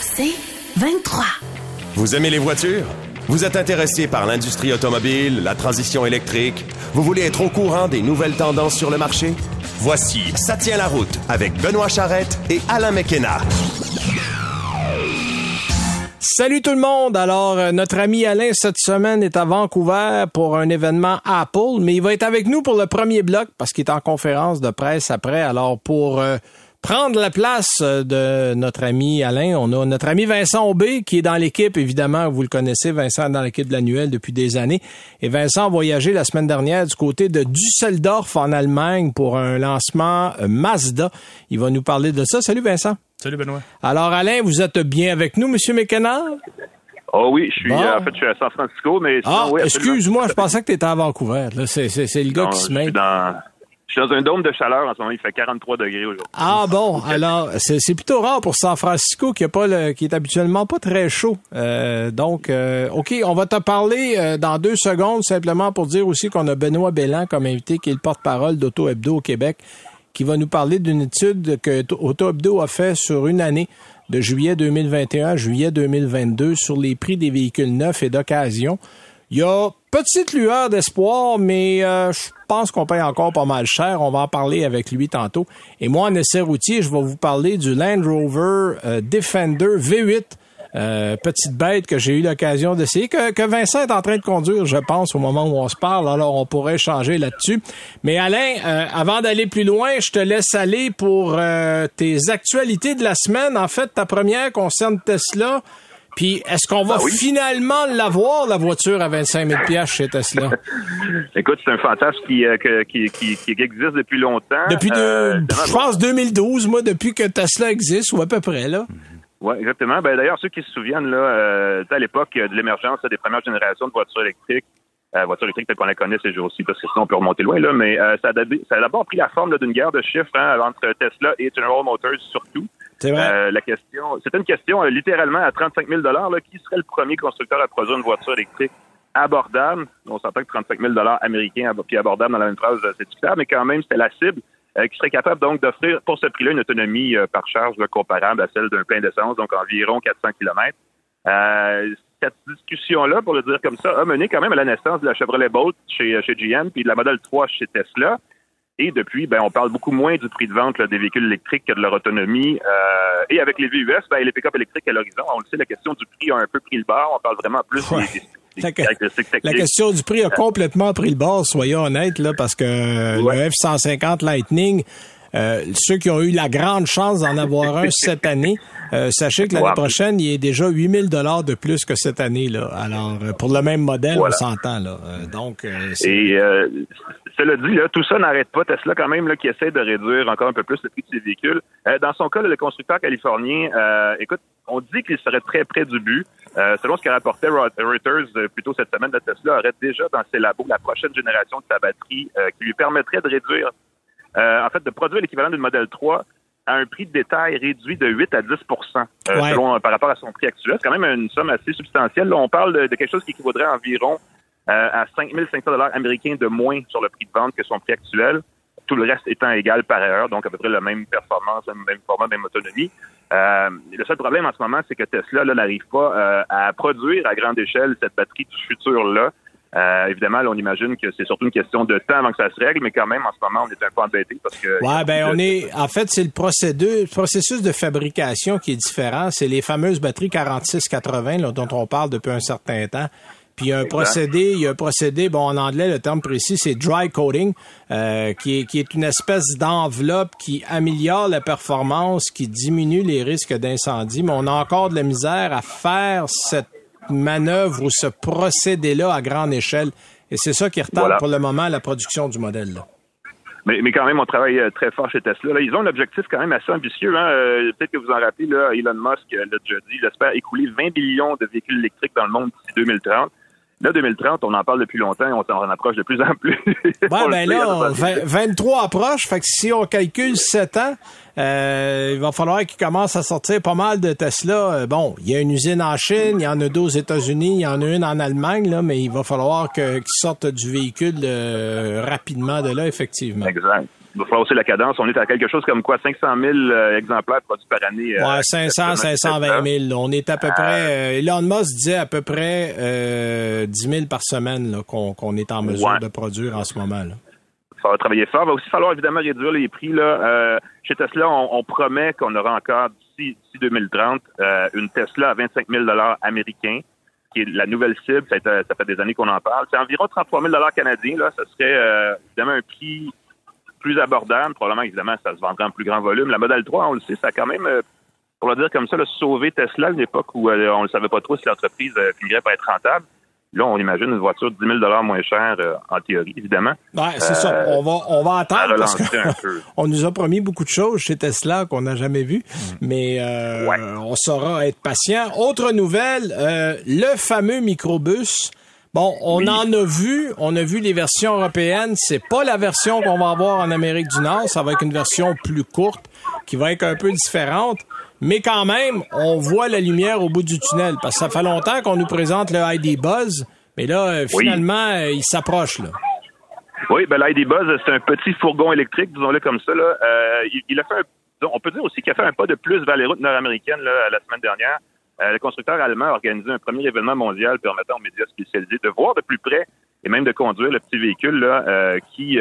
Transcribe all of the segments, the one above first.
C'est 23. Vous aimez les voitures? Vous êtes intéressé par l'industrie automobile, la transition électrique? Vous voulez être au courant des nouvelles tendances sur le marché? Voici Ça tient la route avec Benoît Charrette et Alain McKenna. Salut tout le monde. Alors, euh, notre ami Alain, cette semaine, est à Vancouver pour un événement Apple, mais il va être avec nous pour le premier bloc parce qu'il est en conférence de presse après. Alors, pour euh, prendre la place euh, de notre ami Alain, on a notre ami Vincent Aubé qui est dans l'équipe, évidemment, vous le connaissez, Vincent est dans l'équipe de l'annuel depuis des années. Et Vincent a voyagé la semaine dernière du côté de Düsseldorf en Allemagne pour un lancement Mazda. Il va nous parler de ça. Salut Vincent. Salut Benoît. Alors Alain, vous êtes bien avec nous, Monsieur McKenna? Oh oui, je suis en fait je suis à San Francisco, mais ah, excuse-moi, je pensais que tu étais à Vancouver. c'est, le gars qui se met. Je suis dans un dôme de chaleur en ce moment, il fait 43 degrés aujourd'hui. Ah bon, alors c'est, plutôt rare pour San Francisco qui est pas le, qui est habituellement pas très chaud. Euh, donc euh, OK, on va te parler euh, dans deux secondes simplement pour dire aussi qu'on a Benoît Bellan comme invité qui est le porte-parole d'Auto Hebdo au Québec qui va nous parler d'une étude que Auto Hebdo a fait sur une année de juillet 2021 à juillet 2022 sur les prix des véhicules neufs et d'occasion. Il y a petite lueur d'espoir, mais euh, je pense qu'on paye encore pas mal cher. On va en parler avec lui tantôt. Et moi, en essai routier, je vais vous parler du Land Rover euh, Defender V8 euh, petite bête que j'ai eu l'occasion d'essayer, que, que, Vincent est en train de conduire, je pense, au moment où on se parle. Alors, on pourrait changer là-dessus. Mais Alain, euh, avant d'aller plus loin, je te laisse aller pour tes actualités de la semaine. En fait, ta première concerne Tesla. Puis, est-ce qu'on va ben finalement l'avoir, la voiture à 25 000 chez Tesla? Écoute, c'est un fantasme qui, qui, qui, qui, existe depuis longtemps. Depuis, je pense, 2012, moi, depuis que Tesla existe, ou à peu près, là. Oui, exactement. Ben, D'ailleurs, ceux qui se souviennent, là, euh, à l'époque de l'émergence des premières générations de voitures électriques, euh, voitures électriques telles qu'on la connaît ces jours-ci, parce que sinon on peut remonter loin, là, mais euh, ça, a, ça a d'abord pris la forme d'une guerre de chiffres hein, entre Tesla et General Motors surtout. C'est vrai? Euh, la question, c'était une question euh, littéralement à 35 000 là, Qui serait le premier constructeur à produire une voiture électrique abordable? On s'entend que 35 000 américains puis abordable dans la même phrase, c'est clair, mais quand même, c'était la cible. Euh, qui serait capable donc d'offrir pour ce prix-là une autonomie euh, par charge comparable à celle d'un plein d'essence, donc environ 400 km. Euh, cette discussion-là, pour le dire comme ça, a mené quand même à la naissance de la Chevrolet Bolt chez, chez GM, puis de la Model 3 chez Tesla. Et depuis, ben, on parle beaucoup moins du prix de vente des véhicules électriques que de leur autonomie. et avec les VUS, ben, les pick-up électriques à l'horizon, on le sait, la question du prix a un peu pris le bord. On parle vraiment plus des, la, la, question du prix a complètement pris le bord, soyons honnêtes, là, parce que le F-150 Lightning, euh, ceux qui ont eu la grande chance d'en avoir un cette année, euh, sachez que l'année prochaine, il est déjà 8000 dollars de plus que cette année. là. Alors, euh, pour le même modèle, on s'entend. là. donc, Et cela dit, là, tout ça n'arrête pas. Tesla, quand même, là, qui essaie de réduire encore un peu plus le prix de ses véhicules. dans son cas, le constructeur californien, écoute, on dit qu'il serait très près du but. Euh, selon ce qu'a rapporté Reuters euh, plus tôt cette semaine, la Tesla aurait déjà dans ses labos la prochaine génération de sa batterie euh, qui lui permettrait de réduire, en fait, de produire l'équivalent d'une Model 3 à un prix de détail réduit de 8 à 10 selon, par rapport à son prix actuel. C'est quand même une somme assez substantielle. Là, on parle de, quelque chose qui équivaudrait environ à 5 500 dollars américains de moins sur le prix de vente que son prix actuel tout le reste étant égal par ailleurs, donc à peu près la même performance, le même format, même autonomie. Euh, le seul problème en ce moment, c'est que Tesla n'arrive pas euh, à produire à grande échelle cette batterie du futur-là. Euh, évidemment, on imagine que c'est surtout une question de temps avant que ça se règle, mais quand même, en ce moment, on est un peu embêté parce que. Ouais, ben, on est. En fait, c'est le procédé, processus de fabrication qui est différent. C'est les fameuses batteries 4680 dont on parle depuis un certain temps. Puis il y a un procédé, il y a un procédé, bon en anglais le terme précis c'est dry coating, euh, qui, est, qui est une espèce d'enveloppe qui améliore la performance, qui diminue les risques d'incendie, mais on a encore de la misère à faire cette manœuvre ou ce procédé-là à grande échelle. Et c'est ça qui retarde pour le moment la production du modèle. Là. Mais, mais quand même, on travaille euh, très fort chez Tesla. Là, ils ont un objectif quand même assez ambitieux. Hein? Euh, peut-être que vous en rappelez, là, Elon Musk l'a déjà dit, il espère écouler 20 millions de véhicules électriques dans le monde d'ici 2030. Là, 2030, on en parle depuis longtemps et on s'en approche de plus en plus. Ouais, ben là, 23 approches, fait que si on calcule 7 ans, euh, il va falloir qu'il commence à sortir pas mal de Tesla. Euh, bon, il y a une usine en Chine, il y en a deux aux États-Unis, il y en a une en Allemagne, là, mais il va falloir qu'ils sortent du véhicule euh, rapidement de là, effectivement. Exact. Il va falloir aussi la cadence. On est à quelque chose comme quoi 500 000 exemplaires produits par année. Ouais, 500, 520 000. On est à peu près. Elon Musk disait à peu près euh, 10 000 par semaine qu'on est en mesure de produire en ce moment. Là. Ça va travailler fort. Il va aussi falloir évidemment réduire les prix. Là. chez Tesla, on, on promet qu'on aura encore d'ici 2030 une Tesla à 25 000 américains qui est la nouvelle cible. Ça, fait des années qu'on en parle. C'est environ 33 000 canadiens. Là. Ça serait euh, évidemment un prix plus abordable. Probablement, évidemment, ça se vendrait en plus grand volume. La Model 3, on le sait, ça a quand même, euh, pour le dire comme ça, sauvé Tesla à une époque où euh, on ne savait pas trop si l'entreprise finirait par être rentable. Là, on imagine une voiture de 10 000 moins chère, euh, en théorie, évidemment. Ouais, c'est ça. Euh, on va, on va attendre parce on nous a promis beaucoup de choses chez Tesla qu'on n'a jamais vues, mm. mais euh, on saura être patient. Autre nouvelle, le fameux microbus. Bon, on en a vu, on a vu les versions européennes. C'est pas la version qu'on va avoir en Amérique du Nord. Ça va être une version plus courte, qui va être un peu différente. Mais quand même, on voit la lumière au bout du tunnel parce que ça fait longtemps qu'on nous présente le ID Buzz, mais là, euh, finalement, euh, il s'approche là. Oui, ben l'ID Buzz, c'est un petit fourgon électrique, disons-le comme ça. Là. Euh, il, a fait un, on peut dire aussi qu'il a fait un pas de plus vers les routes nord-américaines la semaine dernière. Le constructeur allemand a organisé un premier événement mondial permettant aux médias spécialisés de voir de plus près et même de conduire le petit véhicule là, qui,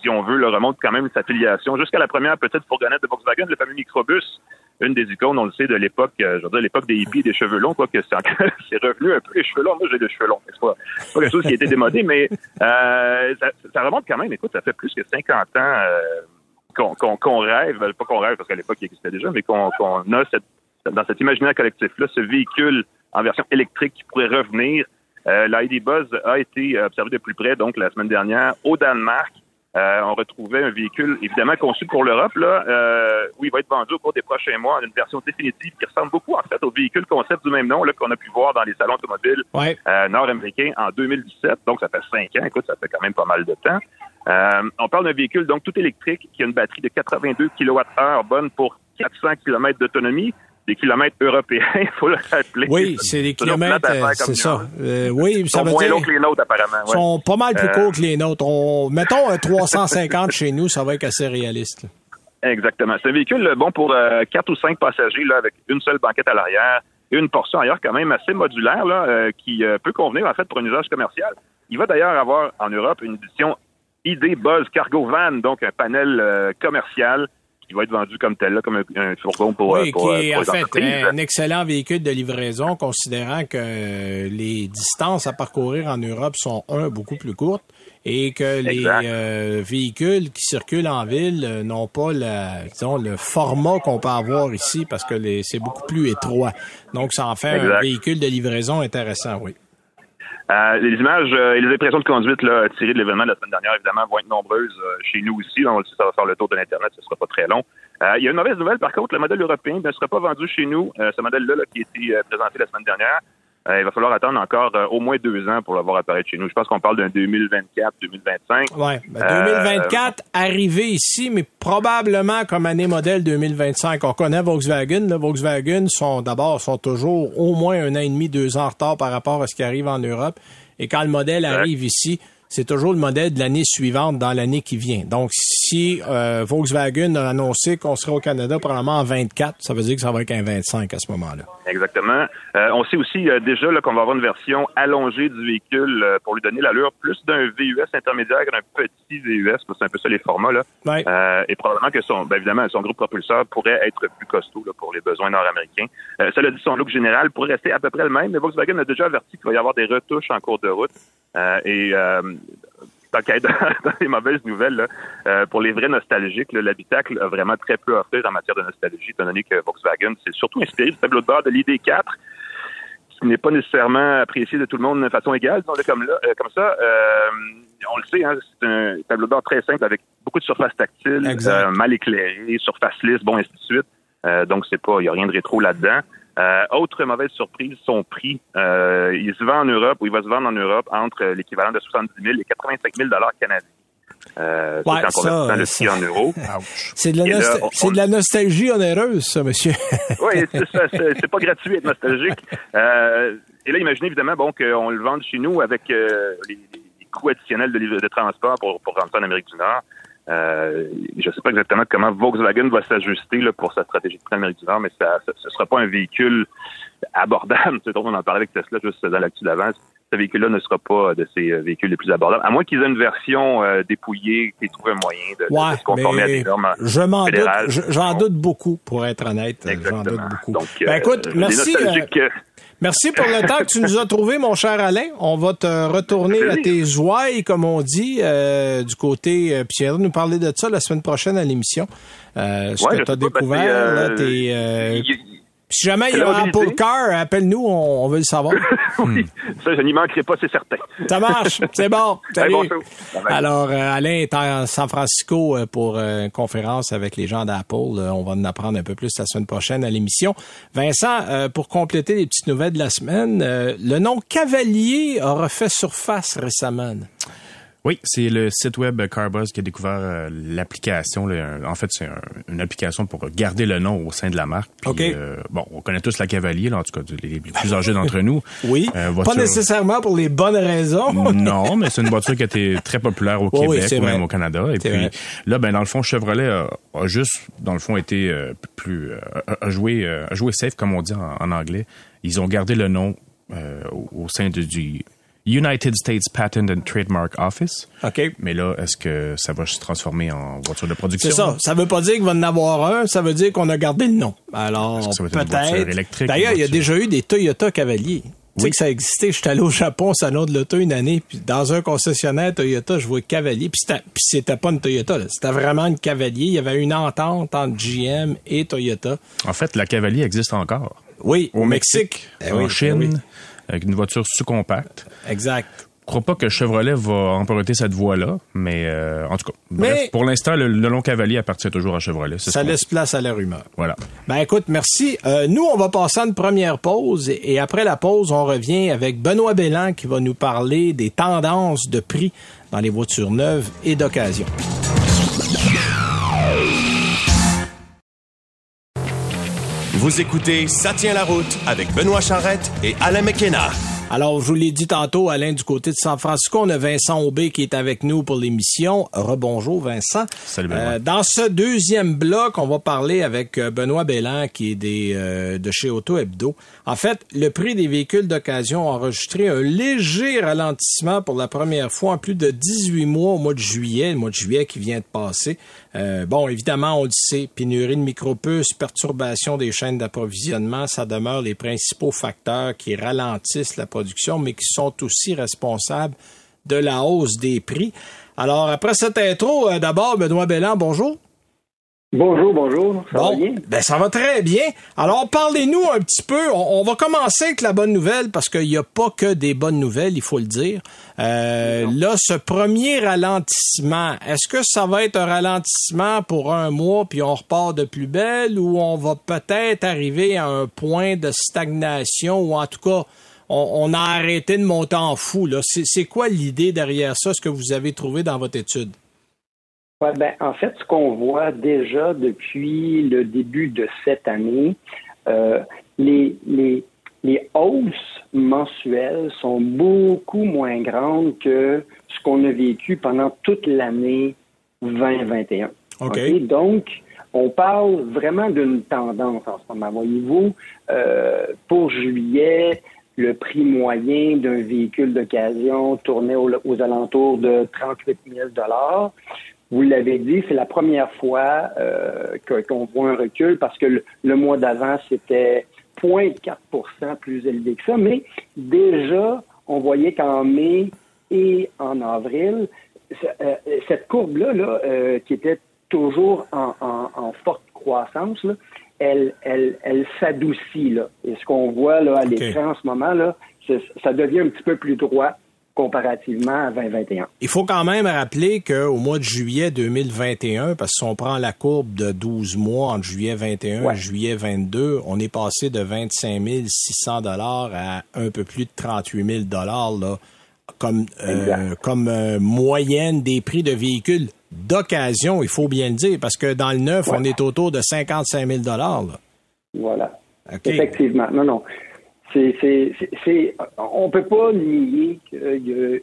si on veut, le remonte quand même sa filiation jusqu'à la première petite fourgonnette de Volkswagen, le fameux microbus une des icônes, on le sait, de l'époque, euh, je veux dire, l'époque des hippies des cheveux longs, quoi, que c'est revenu un peu les cheveux longs. Moi, j'ai des cheveux longs. C'est pas, quelque chose qui a été démodé, mais euh, ça, remonte quand même. Écoute, ça fait plus que 50 ans euh, qu'on rêve, ben, pas qu'on rêve parce qu'à l'époque il existait déjà, mais qu'on a cette, dans cet imaginaire collectif-là, ce véhicule en version électrique qui pourrait revenir. Euh, L'ID Buzz a été observé de plus près, donc la semaine dernière, au Danemark. Euh, on retrouvait un véhicule évidemment conçu pour l'Europe, là, euh, où il va être vendu au cours des prochains mois, une version définitive qui ressemble beaucoup en fait au véhicule concept du même nom là, qu'on a pu voir dans les salons automobiles euh, nord-américains en 2017. Donc ça fait cinq ans, écoute, ça fait quand même pas mal de temps. on parle d'un véhicule donc tout électrique qui a une batterie de 82 kWh bonne pour 400 km d'autonomie des kilomètres européens, il faut le rappeler. Oui, c'est des kilomètres, euh, c'est ça. Euh, oui, ça veut moins dire... que les nôtres, apparemment. Ils sont pas mal plus euh, courts que les nôtres. Mettons un 350 chez nous, ça va être assez réaliste. Exactement. C'est un véhicule bon pour quatre ou cinq passagers là, avec une seule banquette à l'arrière et une portion ailleurs quand même assez modulaire là, qui peut convenir en fait pour un usage commercial. Il va d'ailleurs avoir en Europe une édition ID Buzz Cargo Van, donc un panel commercial qui va être vendu comme tel, là, comme un, fourgon pour, oui, pour, qui est en fait un excellent véhicule de livraison, considérant que les distances à parcourir en Europe sont, un, beaucoup plus courtes et que les euh, véhicules qui circulent en ville euh, n'ont pas la, disons, le format qu'on peut avoir ici parce que c'est beaucoup plus étroit. Donc, ça en fait un véhicule de livraison intéressant, oui. Euh, les images euh, et les impressions de conduite là, tirées de l'événement de la semaine dernière, évidemment, vont être nombreuses euh, chez nous aussi. On le sait, ça va faire le tour de l'Internet, ce ne sera pas très long. il y a une mauvaise nouvelle, par contre, le modèle européen ne sera pas vendu chez nous. ce modèle-là qui a été présenté la semaine dernière, il va falloir attendre encore au moins deux ans pour l'avoir apparaître chez nous. Je pense qu'on parle d'un 2024, 2025. Oui, 2024 arrivé ici, mais probablement comme année modèle 2025. On connaît Volkswagen. Volkswagen sont d'abord sont toujours au moins un an et demi, deux ans en retard par rapport à ce qui arrive en Europe. Et quand le modèle arrive ici, c'est toujours le modèle de l'année suivante dans l'année qui vient. Donc, si euh, Volkswagen a annoncé qu'on serait au Canada probablement en 24, ça veut dire que ça va être un 25 à ce moment-là. Exactement. Euh, on sait aussi euh, déjà qu'on va avoir une version allongée du véhicule pour lui donner l'allure plus d'un VUS intermédiaire qu'un petit VUS. C'est un peu ça les formats. Là. et probablement que son, ben, évidemment, son groupe propulseur pourrait être plus costaud pour les besoins nord-américains. cela dit, son look général pourrait rester à peu près le même, mais Volkswagen a déjà averti qu'il va y avoir des retouches en cours de route. et qu'à dans les mauvaises nouvelles, euh, pour les vrais nostalgiques, l'habitacle a vraiment très peu à offrir en matière de nostalgie, étant donné que Volkswagen s'est surtout inspiré du tableau de bord de l'ID4, qui n'est pas nécessairement apprécié de tout le monde de façon égale, disons-le comme, là, euh, comme ça. Euh, on le sait, hein, c'est un tableau de bord très simple avec beaucoup de surface tactile, mal éclairé, surface lisse, bon, ainsi de suite. donc, c'est pas, il n'y a rien de rétro là-dedans. Euh, autre mauvaise surprise, son prix. Euh, il se vend en Europe, ou il va se vendre en Europe entre l'équivalent de 70 000 et 85 000 canadiens. Euh, ouais, ça, c'est en euros. C'est de, de, la nostalgie onéreuse, ça, monsieur. oui, c'est pas gratuit être nostalgique. Euh, et là, imaginez évidemment bon, qu'on le vende chez nous avec euh, les, coûts additionnels de, de transport pour, pour rentrer en Amérique du Nord. Euh, je ne sais pas exactement comment Volkswagen va s'ajuster pour sa stratégie de prix Amérique du Nord, mais ça, ce sera pas un véhicule abordable. On en parlait avec Tesla juste dans l'actu d'avance. Ce véhicule-là ne sera pas de ces euh, véhicules les plus abordables, à moins qu'ils aient une version euh, dépouillée, qu'ils trouvent un moyen de, se conformer à des normes Je m'en doute, j'en doute beaucoup, pour être honnête. J'en doute beaucoup. Donc, ben, écoute, merci. Merci pour le temps que tu nous as trouvé, mon cher Alain. On va te retourner à tes ouailles, comme on dit, euh, du côté. Euh, Pierre nous parler de ça la semaine prochaine à l'émission. Euh, ce que tu as découvert, euh, là, t'es. Si jamais il y a un Apple Car, appelle-nous, on, veut le savoir. oui, ça, je n'y manquerai pas, c'est certain. Ça marche, c'est bon. Salut. Alors, euh, Alain est à San Francisco euh, pour euh, une conférence avec les gens d'Apple. on va en apprendre un peu plus la semaine prochaine à l'émission. Vincent, pour compléter les petites nouvelles de la semaine, le nom Cavalier a refait surface récemment. Oui, c'est le site web Carbuzz qui a découvert euh, l'application. En fait, c'est une application pour garder le nom au sein de la marque. Puis, euh, bon, on connaît tous la Cavalier, en tout cas les, plus âgés d'entre nous. Oui, euh, pas nécessairement pour les bonnes raisons. non, mais c'est une voiture qui a été très populaire au Québec ou même au Canada. Et puis là, ben dans le fond, Chevrolet a, juste, dans le fond, été plus a, joué a joué safe comme on dit en, anglais. Ils ont gardé le nom au, sein de, du United States Patent and Trademark Office. OK. Mais là, est-ce que ça va se transformer en voiture de production? C'est ça. Ça veut pas dire qu'il va en avoir un, ça veut dire qu'on a gardé le nom. Alors, peut-être. D'ailleurs, il y a déjà eu des Toyota Cavalier. Tu sais que ça existait. J'étais allé au Japon, salon de l'auto une année, puis dans un concessionnaire Toyota, je vois Cavalier, puis c'était pas une Toyota, c'était vraiment une Cavalier. Il y avait une entente entre GM et Toyota. En fait, la Cavalier existe encore. Oui, au, Mexique, eh en Chine avec une voiture sous-compacte. Exact. Je crois pas que Chevrolet va emprunter cette voie-là, mais euh, en tout cas, pour l'instant, le, long cavalier appartient toujours à Chevrolet. Ça laisse place à la rumeur. Voilà. Ben écoute, merci. Euh, nous, on va passer à une première pause et, après la pause, on revient avec Benoît Bellan qui va nous parler des tendances de prix dans les voitures neuves et d'occasion. Vous écoutez Ça tient la route avec Benoît Charrette et Alain McKenna. Alors, je vous l'ai dit tantôt, Alain, du côté de San Francisco, on a Vincent Aubé qui est avec nous pour l'émission. Rebonjour, Vincent. Salut, Benoît. Euh, dans ce deuxième bloc, on va parler avec euh, Benoît Bellan, qui est des, euh, de chez Auto Hebdo. En fait, le prix des véhicules d'occasion a enregistré un léger ralentissement pour la première fois en plus de 18 mois au mois de juillet, le mois de juillet qui vient de passer. Bon, évidemment, on le sait, pénurie de micropuces, perturbation des chaînes d'approvisionnement, ça demeure les principaux facteurs qui ralentissent la production mais qui sont aussi responsables de la hausse des prix. Alors, après cette intro, euh, d'abord, Benoît Belland, bonjour. Bonjour, bonjour. Ça va bien? Ben, ça va très bien. Alors, parlez-nous un petit peu. On, va commencer avec la bonne nouvelle parce qu'il n'y a pas que des bonnes nouvelles, il faut le dire. Euh, là, ce premier ralentissement, est-ce que ça va être un ralentissement pour un mois puis on repart de plus belle ou on va peut-être arriver à un point de stagnation ou en tout cas on, a arrêté de monter en fou. C'est quoi l'idée derrière ça, ce que vous avez trouvé dans votre étude? Ouais, ben, en fait, ce qu'on voit déjà depuis le début de cette année, euh, les, les, les hausses mensuelles sont beaucoup moins grandes que ce qu'on a vécu pendant toute l'année 2021. OK. Donc, on parle vraiment d'une tendance en ce moment. Voyez-vous, euh, pour juillet, le prix moyen d'un véhicule d'occasion tournait aux, alentours de 38 000 Vous l'avez dit, c'est la première fois euh, qu'on voit un recul parce que le, mois d'avant, c'était 0,4% plus élevé que ça. Mais déjà, on voyait qu'en mai et en avril, euh, cette courbe-là, là, euh, qui était toujours en, en forte croissance, là, elle, elle, elle s'adoucit. Là. Et ce qu'on voit là, à l'écran en ce moment, là, ça devient un petit peu plus droit comparativement à 2021. Il faut quand même rappeler qu'au mois de juillet 2021, parce que si on prend la courbe de 12 mois entre juillet 21 et juillet 22, on est passé de 25 600 dollars à un peu plus de 38 000 dollars comme, euh, comme euh, moyenne des prix de véhicules d'occasion, il faut bien le dire, parce que dans le neuf, on est autour de 55 000 là. Voilà. Effectivement. Non, non. C'est, on peut pas nier y a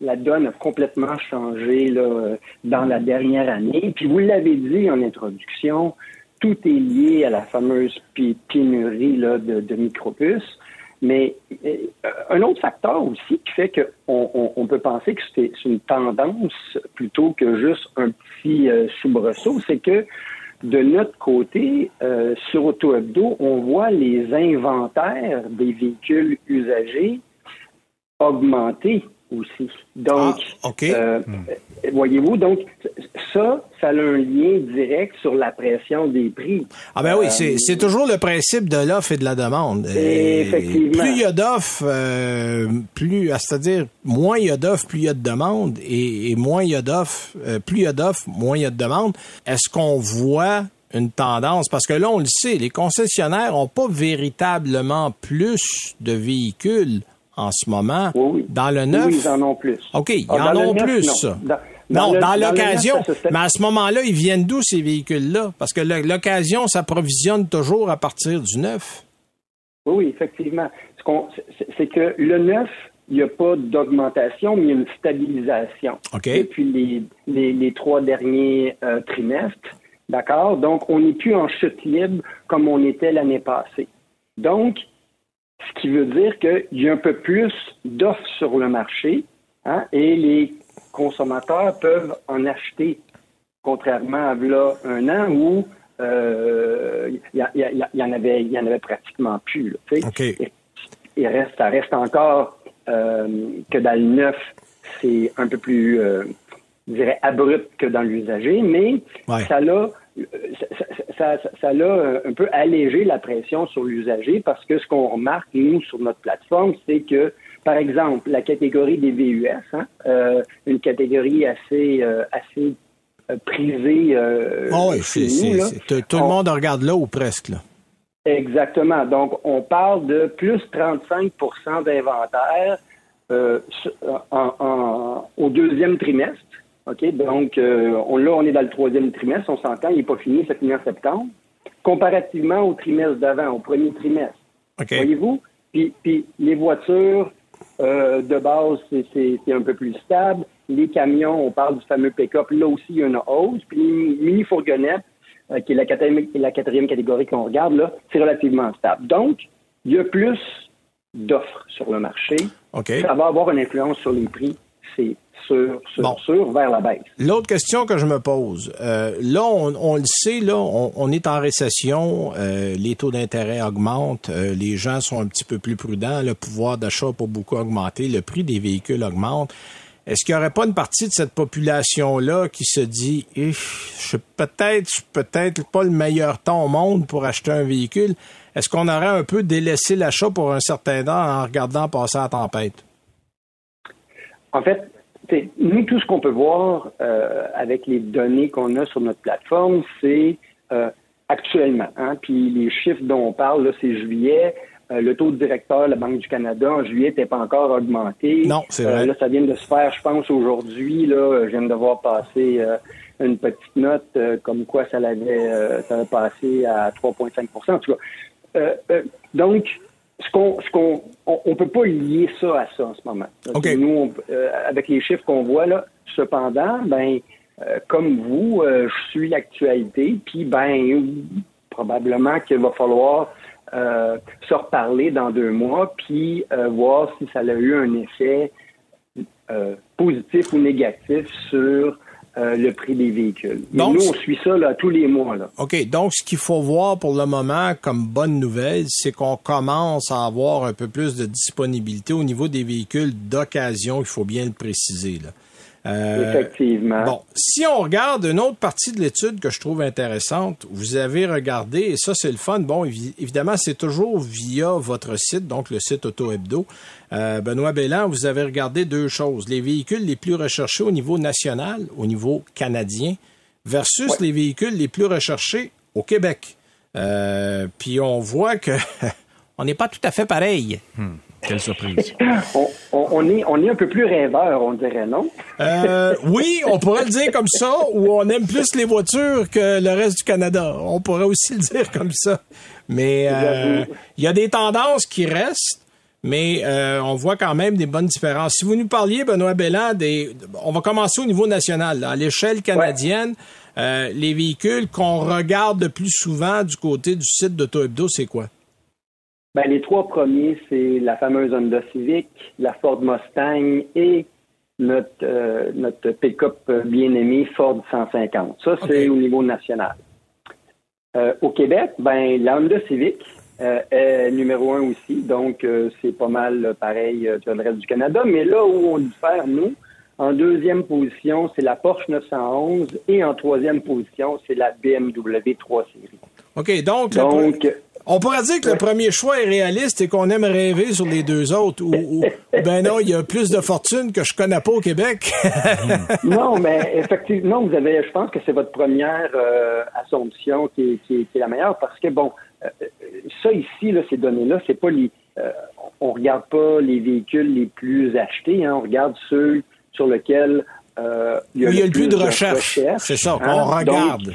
la donne a complètement changé là, dans la dernière année. Puis vous l'avez dit en introduction, tout est lié à la fameuse pénurie là, de, de. Mais euh, un autre facteur aussi qui fait qu'on on, peut penser que c'est une tendance plutôt que juste un petit euh, soubresaut, c'est que de notre côté, euh, sur AutoHebdo, on voit les inventaires des véhicules usagés augmenter aussi. Donc, ah, euh, voyez-vous, donc ça, ça a un lien direct sur la pression des prix. Ah ben oui, c'est, c'est toujours le principe de l'offre et de la demande. effectivement. Plus il y a d'offres, euh, plus, ah, c'est-à-dire moins il y a d'offres, plus il y a de demandes, et, moins il y a d'offres, euh, plus il y a d'offres, moins il y a de demandes. Est-ce qu'on voit une tendance? Parce que là, on le sait, les concessionnaires n'ont pas véritablement plus de véhicules en ce moment. Dans le neuf? Oui, ils en ont plus. OK, ils ah, en ont plus. Non, dans, l'occasion. Mais à ce moment-là, ils viennent d'où ces véhicules-là? Parce que l'occasion s'approvisionne toujours à partir du neuf. Oui, effectivement. C'est que le neuf, il n'y a pas d'augmentation, mais il y a une stabilisation depuis les, trois derniers euh, trimestres. D'accord? Donc, on n'est plus en chute libre comme on était l'année passée. Donc, ce qui veut dire qu'il y a un peu plus d'offres sur le marché hein, et les consommateurs peuvent en acheter, contrairement à là, un an où euh, il y, en avait, y en avait pratiquement plus. il reste, ça reste encore euh, que dans le neuf, c'est un peu plus, euh, je dirais, abrupt que dans l'usager, mais ça l'a ça, ça, l'a un peu allégé la pression sur l'usager parce que ce qu'on remarque, nous, sur notre plateforme, c'est que, par exemple, la catégorie des VUS, hein, euh, une catégorie assez, euh, assez euh, prisée. oh oui, tout, le monde regarde là ou presque. Là. Exactement. Donc, on parle de plus 35% d'inventaire au deuxième trimestre. OK? Donc, euh, on, là, on est dans le troisième trimestre, on s'entend, il n'est pas fini, c'est fini en septembre. Comparativement au trimestre d'avant, au premier trimestre. Voyez-vous? Puis, puis, les voitures, euh, de base, c'est un peu plus stable. Les camions, on parle du fameux pick-up, là aussi, il y a une hausse. Puis les mini-fourgonnettes, euh, qui est la quatrième, la quatrième catégorie qu'on regarde, là, c'est relativement stable. Donc, il y a plus d'offres sur le marché. Ça va avoir une influence sur les prix, c'est sur, vers la baisse. L'autre question que je me pose, euh, là, on, le sait, là, on, est en récession, euh, les taux d'intérêt augmentent, euh, les gens sont un petit peu plus prudents, le pouvoir d'achat pour beaucoup augmenter, le prix des véhicules augmente. Est-ce qu'il n'y aurait pas une partie de cette population-là qui se dit, je suis peut-être, peut-être pas le meilleur temps au monde pour acheter un véhicule? Est-ce qu'on aurait un peu délaissé l'achat pour un certain temps en regardant passer la tempête? En fait, nous, tout ce qu'on peut voir euh, avec les données qu'on a sur notre plateforme, c'est euh, actuellement. Hein, puis les chiffres dont on parle, là, c'est juillet. Euh, le taux de directeur de la Banque du Canada en juillet n'était pas encore augmenté. Non, c'est vrai. là, ça vient de se faire, je pense, aujourd'hui. Là, je viens de voir passer une petite note comme quoi ça l'avait ça avait passé à 3,5 En tout cas. donc, ce qu'on, ce qu'on, on, peut pas lier ça à ça en ce moment. Nous, euh, avec les chiffres qu'on voit là, cependant, ben, euh, comme vous, euh, je suis l'actualité, puis ben, probablement qu'il va falloir se reparler dans deux mois, puis voir si ça a eu un effet positif ou négatif sur euh, le prix des véhicules. Donc, nous, on suit ça là, tous les mois. Là. OK. Donc, ce qu'il faut voir pour le moment comme bonne nouvelle, c'est qu'on commence à avoir un peu plus de disponibilité au niveau des véhicules d'occasion, il faut bien le préciser. Là. Euh, Effectivement. Bon, si on regarde une autre partie de l'étude que je trouve intéressante, vous avez regardé, et ça c'est le fun, bon, évidemment c'est toujours via votre site, donc le site Auto Hebdo. Euh, Benoît Bellan, vous avez regardé deux choses, les véhicules les plus recherchés au niveau national, au niveau canadien, versus les véhicules les plus recherchés au Québec. Euh, puis on voit que on n'est pas tout à fait pareil. Hmm. Quelle surprise. on, est, on est un peu plus rêveur, on dirait, non? Euh, oui, on pourrait le dire comme ça, ou on aime plus les voitures que le reste du Canada. On pourrait aussi le dire comme ça. Mais euh, il y a des tendances qui restent, mais euh, on voit quand même des bonnes différences. Si vous nous parliez, Benoît Belland, des, on va commencer au niveau national. À l'échelle canadienne, euh, les véhicules qu'on regarde le plus souvent du côté du site d'Auto Hebdo, c'est quoi? Ben, les trois premiers, c'est la fameuse Honda Civic, la Ford Mustang et notre, euh, notre pick-up bien-aimé Ford 150. Ça, c'est au niveau national. Euh, au Québec, ben, la Honda Civic euh, est numéro un aussi, donc c'est pas mal pareil sur le reste du Canada. Mais là où on diffère, nous, en deuxième position, c'est la Porsche 911 et en troisième position, c'est la BMW 3 Série. OK, donc, donc on pourrait dire que le premier choix est réaliste et qu'on aime rêver sur les deux autres. Ou, ben non, il y a plus de fortune que je connais pas au Québec. non, mais effectivement, vous avez, je pense que c'est votre première euh, assomption qui est, la meilleure parce que bon, euh, ça ici, là, ces données-là, c'est pas les, euh, on regarde pas les véhicules les plus achetés, hein, on regarde ceux sur lesquels il y a, le, plus, de recherche. c'est ça, on regarde.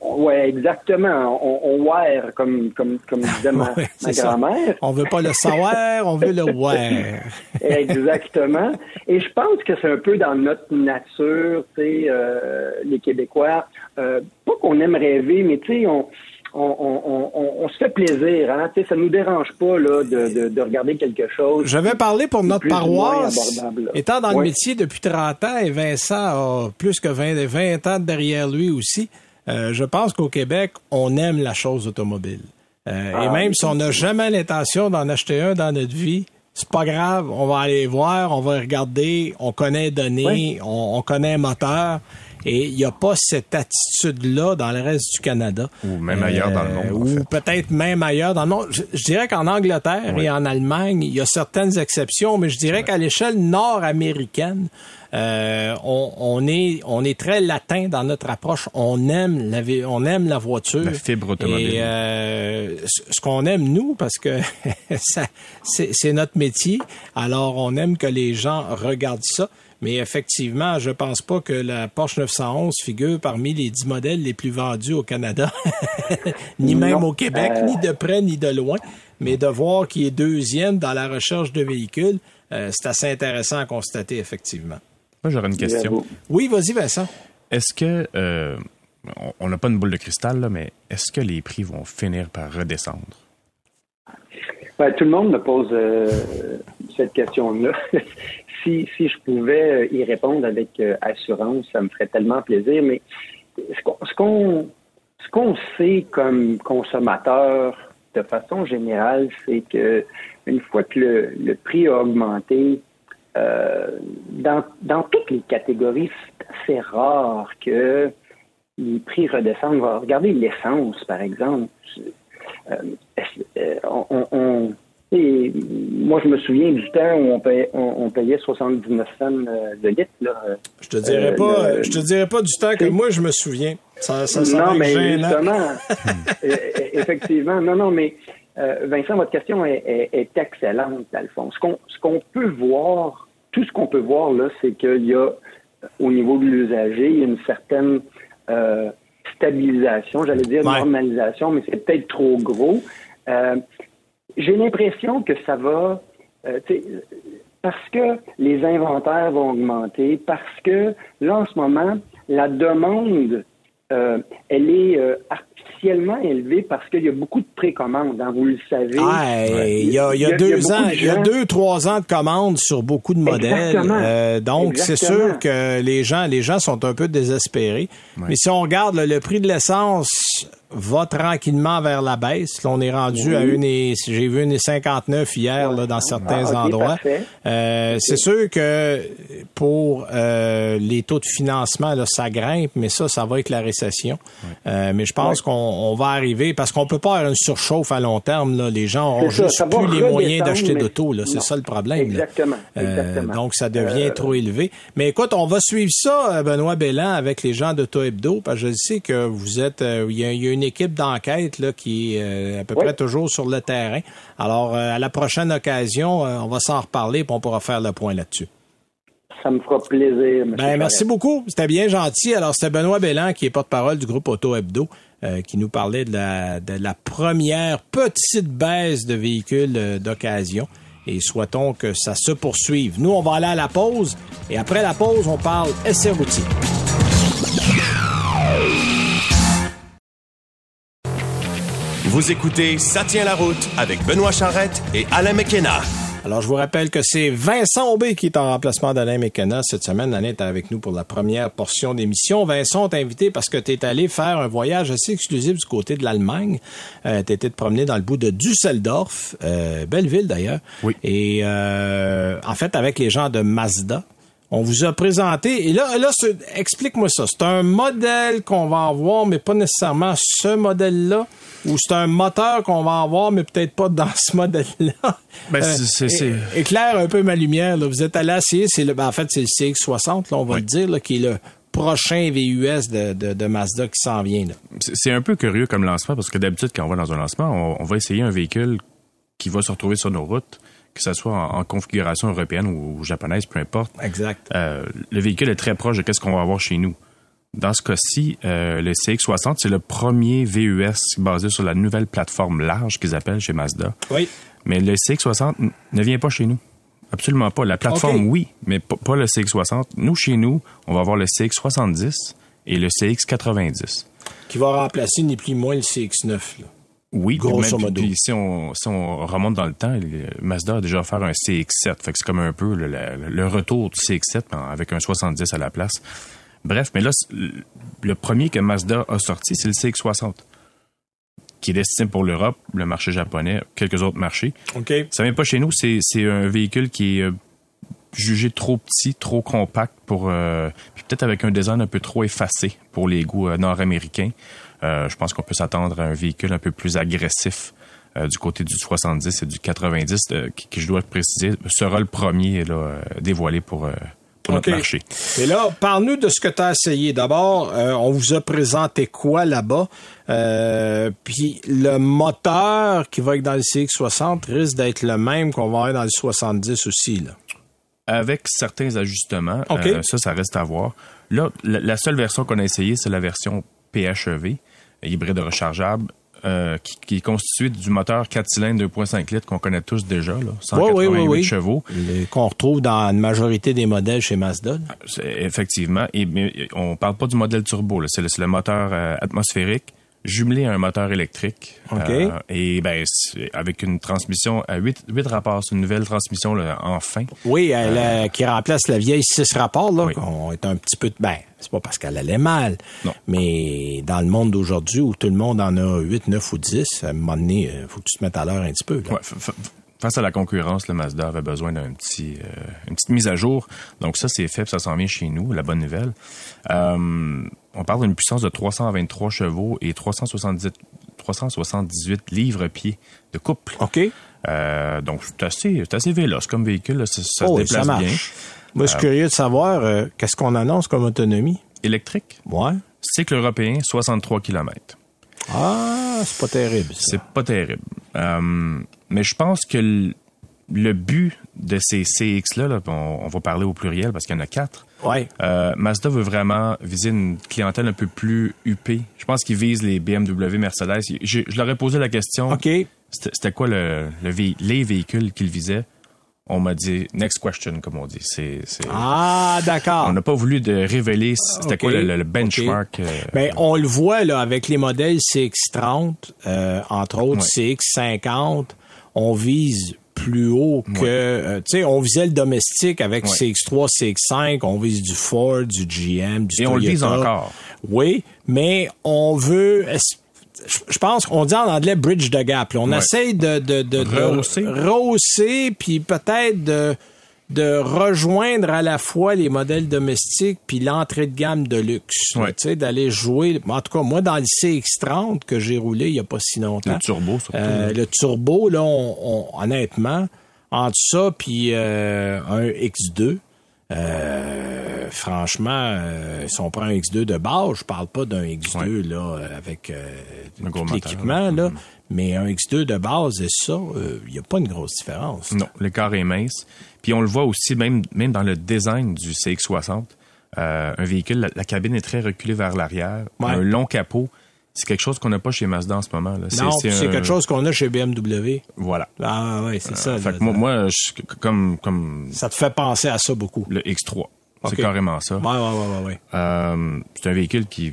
Oui, exactement. On, on wear, comme, comme, comme disait ma, grand-mère. On veut pas le savoir, on veut le wear. exactement. Et je pense que c'est un peu dans notre nature, tu sais, euh, les Québécois. Euh, pas qu'on aime rêver, mais tu sais, on, on, on, se fait plaisir. Hein? sais, ça nous dérange pas là, de, de, regarder quelque chose. Je vais parler pour notre paroisse. Étant dans le métier depuis 30 ans, et Vincent a plus que 20, 20 ans derrière lui aussi, euh, je pense qu'au Québec, on aime la chose automobile. Euh, et ah, même si on n'a jamais l'intention d'en acheter un dans notre vie, c'est pas grave, on va aller voir, on va regarder, on connaît les données, on, connaît un moteur. Et il n'y a pas cette attitude-là dans le reste du Canada. Ou même ailleurs dans le monde. Ou peut-être même ailleurs dans le monde. Je, dirais qu'en Angleterre et en Allemagne, il y a certaines exceptions, mais je dirais qu'à l'échelle nord-américaine, euh, on, est on est très latin dans notre approche. On aime la on aime la voiture. La fibre automobile. Et euh, ce qu'on aime nous, parce que c'est notre métier. Alors on aime que les gens regardent ça. Mais effectivement, je pense pas que la Porsche 911 figure parmi les dix modèles les plus vendus au Canada, ni même au Québec, euh. ni de près ni de loin. Mais de voir qu'il est deuxième dans la recherche de véhicules, c'est assez intéressant à constater, effectivement. Moi, j'aurais une question. Oui, vas-y, Vincent. Est-ce que, euh, on n'a pas une boule de cristal, là, mais est-ce que les prix vont finir par redescendre? Ben, tout le monde me pose euh, cette question-là. Si, si je pouvais y répondre avec euh, assurance, ça me ferait tellement plaisir. Mais ce qu'on sait comme consommateur de façon générale, c'est que une fois que le, le prix a augmenté, euh, dans, dans toutes les catégories, c'est assez rare que les prix redescendent. Regardez l'essence, par exemple. Euh, euh, on, et moi, je me souviens du temps où on payait, on, payait 79 cents de litre. Là. Je te dirais pas, je te dirais pas du temps que moi je me souviens. Ça, ça, non, mais justement, effectivement, non, non, mais euh, Vincent, votre question est, excellente, dans le fond. Ce qu'on peut voir, tout ce qu'on peut voir là, c'est qu'il y a, au niveau de l'usager, une certaine euh, stabilisation, j'allais dire normalisation, mais c'est peut-être trop gros. Euh, j'ai l'impression que ça va, parce que les inventaires vont augmenter, parce que là, en ce moment, la demande, elle est artificiellement élevé parce qu'il y a beaucoup de précommandes, hein, vous le savez. Ah, il, y a, il, y a, deux ans, il y a deux, trois ans de commandes sur beaucoup de modèles. Euh, donc, c'est sûr que les gens, les gens sont un peu désespérés. Mais si on regarde le prix de l'essence va tranquillement vers la baisse. Là, on est rendu à une et j'ai vu une et 59 hier là, dans certains ah, endroits. Euh, c'est sûr que pour euh, les taux de financement, là, ça grimpe, mais ça, ça va avec la récession. Euh, mais je pense qu'on va arriver parce qu'on peut pas avoir une surchauffe à long terme. Là. Les gens ont juste plus les moyens d'acheter d'auto. Là. C'est ça le problème. Exactement. donc ça devient trop élevé. Mais écoute, on va suivre ça, Benoît Bellan, avec les gens d'Auto Hebdo, parce que je sais que vous êtes. Il y, a, y a une une équipe d'enquête là, qui est euh, à peu près toujours sur le terrain. Alors, euh, à la prochaine occasion, euh, on va s'en reparler et on pourra faire le point là-dessus. Ça me fera plaisir. Ben, merci beaucoup. C'était bien gentil. Alors, c'était Benoît Bellan qui est porte-parole du groupe Auto Hebdo. qui nous parlait de la, de la première petite baisse de véhicules d'occasion. et souhaitons que ça se poursuive. Nous, on va aller à la pause et après la pause, on parle essai routier. Vous écoutez Ça tient la route avec Benoît Charrette et Alain McKenna. Alors, je vous rappelle que c'est Vincent Aubé qui est en remplacement d'Alain Mécana cette semaine. Alain est avec nous pour la première portion d'émission. Vincent, t'a invité parce que tu es allé faire un voyage assez exclusif du côté de l'Allemagne. Euh, tu étais te promener dans le bout de Düsseldorf, euh, belle ville d'ailleurs. Oui. Et euh, en fait, avec les gens de Mazda. On vous a présenté, et là, là explique-moi ça. C'est un modèle qu'on va avoir, mais pas nécessairement ce modèle-là ou c'est un moteur qu'on va avoir, mais peut-être pas dans ce modèle-là. Ben, euh, éclaire un peu ma lumière. Là. Vous êtes allé essayer, c'est le, ben, en fait, c'est le CX-60, là, on va le dire, là, qui est le prochain VUS de, de, Mazda qui s'en vient. C'est un peu curieux comme lancement, parce que d'habitude, quand on va dans un lancement, on, va essayer un véhicule qui va se retrouver sur nos routes que ce soit en, configuration européenne ou, japonaise, peu importe. Exact. Euh, le véhicule est très proche de ce qu'on va avoir chez nous. Dans ce cas-ci, euh, le CX-60, c'est le premier VUS basé sur la nouvelle plateforme large qu'ils appellent chez Mazda. Oui. Mais le CX-60 ne vient pas chez nous. Absolument pas. La plateforme, oui, mais pas le CX-60. Nous, chez nous, on va avoir le CX-70 et le CX-90. Qui va remplacer ni plus ni moins le CX-9. Oui, grosso modo. si, on, si on remonte dans le temps, Mazda a déjà offert un CX-7. Fait que c'est comme un peu le, le retour du CX-7 avec un 70 à la place. Bref, mais là, le premier que Mazda a sorti, c'est le CX-60, qui est destiné pour l'Europe, le marché japonais, quelques autres marchés. OK. Ça vient pas chez nous, c'est un véhicule qui est euh, jugé trop petit, trop compact pour euh, peut-être avec un design un peu trop effacé pour les goûts euh, nord-américains. Je pense qu'on peut s'attendre à un véhicule un peu plus agressif du côté du 70 et du 90, qui, je dois préciser, sera le premier là, dévoilé pour marché. Et là, parle-nous de ce que tu as essayé. D'abord, euh, on vous a présenté quoi là-bas? Euh, puis le moteur qui va être dans le CX60 risque d'être le même qu'on va avoir dans le 70 aussi. Là. Avec certains ajustements, euh, ça, ça reste à voir. Là, la, seule version qu'on a essayée, c'est la version PHEV, hybride rechargeable, euh, qui, est constitué du moteur 4 cylindres 2.5 litres qu'on connaît tous déjà, là, 188 chevaux. Qu'on retrouve dans la majorité des modèles chez Mazda. Effectivement. Et, mais on parle pas du modèle turbo, c'est le, moteur euh, atmosphérique jumelé à un moteur électrique. Euh, et ben avec une transmission à 8, 8 rapports, c'est une nouvelle transmission là, enfin. Oui, elle, qui remplace la vieille 6 rapports là, qu'on est un petit peu ben c'est pas parce qu'elle allait mal. Non. Mais dans le monde d'aujourd'hui où tout le monde en a 8, 9 ou 10, à un moment donné, il faut que tu te mettes à l'heure un petit peu. Ouais, face à la concurrence, le Mazda avait besoin d'une petit, euh, une petite mise à jour. Donc ça, c'est fait, ça s'en vient chez nous, la bonne nouvelle. Euh, on parle d'une puissance de 323 chevaux et 378, 378 livres-pieds de couple. OK. Euh, donc, c'est assez, assez véloce comme véhicule. Ça, ça se oh, déplace bien. Moi, je suis curieux de savoir euh, qu'est-ce qu'on annonce comme autonomie? Électrique? Ouais. Cycle européen, 63 km. Ah, c'est pas terrible. C'est pas terrible. Euh, mais je pense que le, but de ces CX-là, on, va parler au pluriel parce qu'il y en a quatre. Ouais. Euh, Mazda veut vraiment viser une clientèle un peu plus huppée. Je pense qu'ils visent les BMW, Mercedes. Je, leur ai posé la question. OK. C'était quoi le, les véhicules qu'ils visaient? On m'a dit next question comme on dit. C'est, ah d'accord. On n'a pas voulu de révéler c'était quoi le, benchmark. Euh, ben, on le voit là avec les modèles CX30, euh, entre autres CX50, on vise plus haut que euh, tu sais on visait le domestique avec CX3, CX5, on vise du Ford, du GM, du Et on le vise encore. Oui, mais on veut je pense qu'on dit en anglais bridge the gap. On essaye de, de, de, rehausser. puis peut-être de, de rejoindre à la fois les modèles domestiques puis l'entrée de gamme de luxe. Tu sais, d'aller jouer. En tout cas, moi, dans le CX30 que j'ai roulé il y a pas si longtemps. Le turbo, surtout. Euh, le turbo, là, on, honnêtement, entre ça puis euh, un X2, euh, franchement, euh, si on prend un X2 de base, je parle pas d'un X2 là avec euh, l'équipement là, mm-hmm. mais un X2 de base et ça, il n'y a pas une grosse différence. Non, l'écart est mince. Puis on le voit aussi même même dans le design du CX60. un véhicule, la, cabine est très reculée vers l'arrière, un long capot C'est quelque chose qu'on n'a pas chez Mazda en ce moment. Là. Non, c'est quelque chose qu'on a chez BMW. Voilà. Ah ouais, c'est ça. Fait que moi, moi comme, comme... Ça te fait penser à ça beaucoup. Le X3. C'est carrément ça. Ouais, ouais, ouais, ouais. Euh, c'est un véhicule qui